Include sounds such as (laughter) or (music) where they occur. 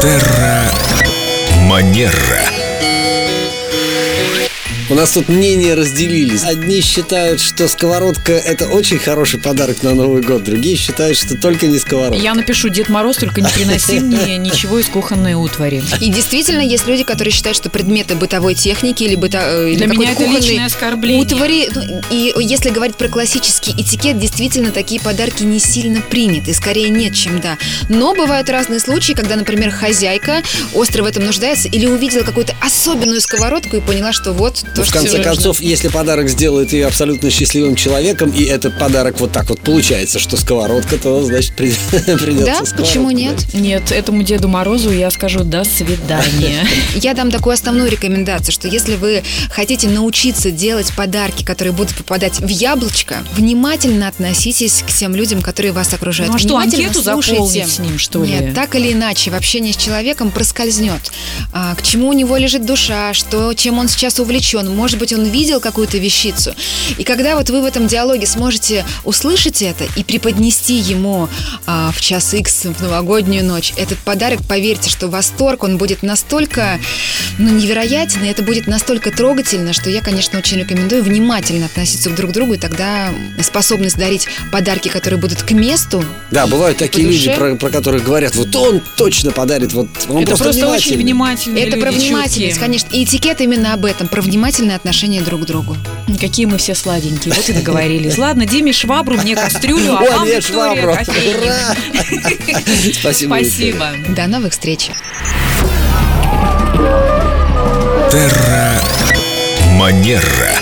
Терра Манера. У нас тут мнения разделились. Одни считают, что сковородка это очень хороший подарок на Новый год, другие считают, что только не сковородка. Я напишу Дед Мороз, только не приноси (laughs) мне ничего из кухонной утвари. И действительно, есть люди, которые считают, что предметы бытовой техники или, быта, э, или Для меня это личное оскорбление. утвари. ну, И если говорить про классический этикет, действительно, такие подарки не сильно приняты. Скорее нет, чем да. Но бывают разные случаи, когда, например, хозяйка остро в этом нуждается или увидела какую-то особенную сковородку и поняла, что вот то, в конце нужно. концов, если подарок сделает ее абсолютно счастливым человеком, и этот подарок вот так вот получается, что сковородка, то значит при- (laughs) придется Да, почему нет? Нет, этому Деду Морозу я скажу «до свидания». (laughs) Я дам такую основную рекомендацию, что если вы хотите научиться делать подарки, которые будут попадать в яблочко, внимательно относитесь к тем людям, которые вас окружают. Ну, а что, анкету слушайте. заполнить с ним, что ли? Нет, так или иначе, в общении с человеком проскользнет. А, к чему у него лежит душа, что, чем он сейчас увлечен. Может быть, он видел какую-то вещицу. И когда вот вы в этом диалоге сможете услышать это и преподнести ему а, в час X, в новогоднюю ночь, этот подарок, поверьте, что восторг, он будет настолько ну, невероятен, и это будет настолько трогательно, что я, конечно, очень рекомендую внимательно относиться друг к другу, и тогда способность дарить подарки, которые будут к месту, Да, бывают такие люди, про, про которых говорят, вот он точно подарит, вот он Это просто очень внимательный. внимательные Это люди, про внимательность, чуткие. конечно. И этикет именно об этом, про внимательное отношение друг к другу. Какие мы все сладенькие, вот и договорились. Ладно, Диме швабру, мне кастрюлю, а вам, Виктория, кофейник. (laughs) Спасибо. Спасибо. До новых встреч! Манера.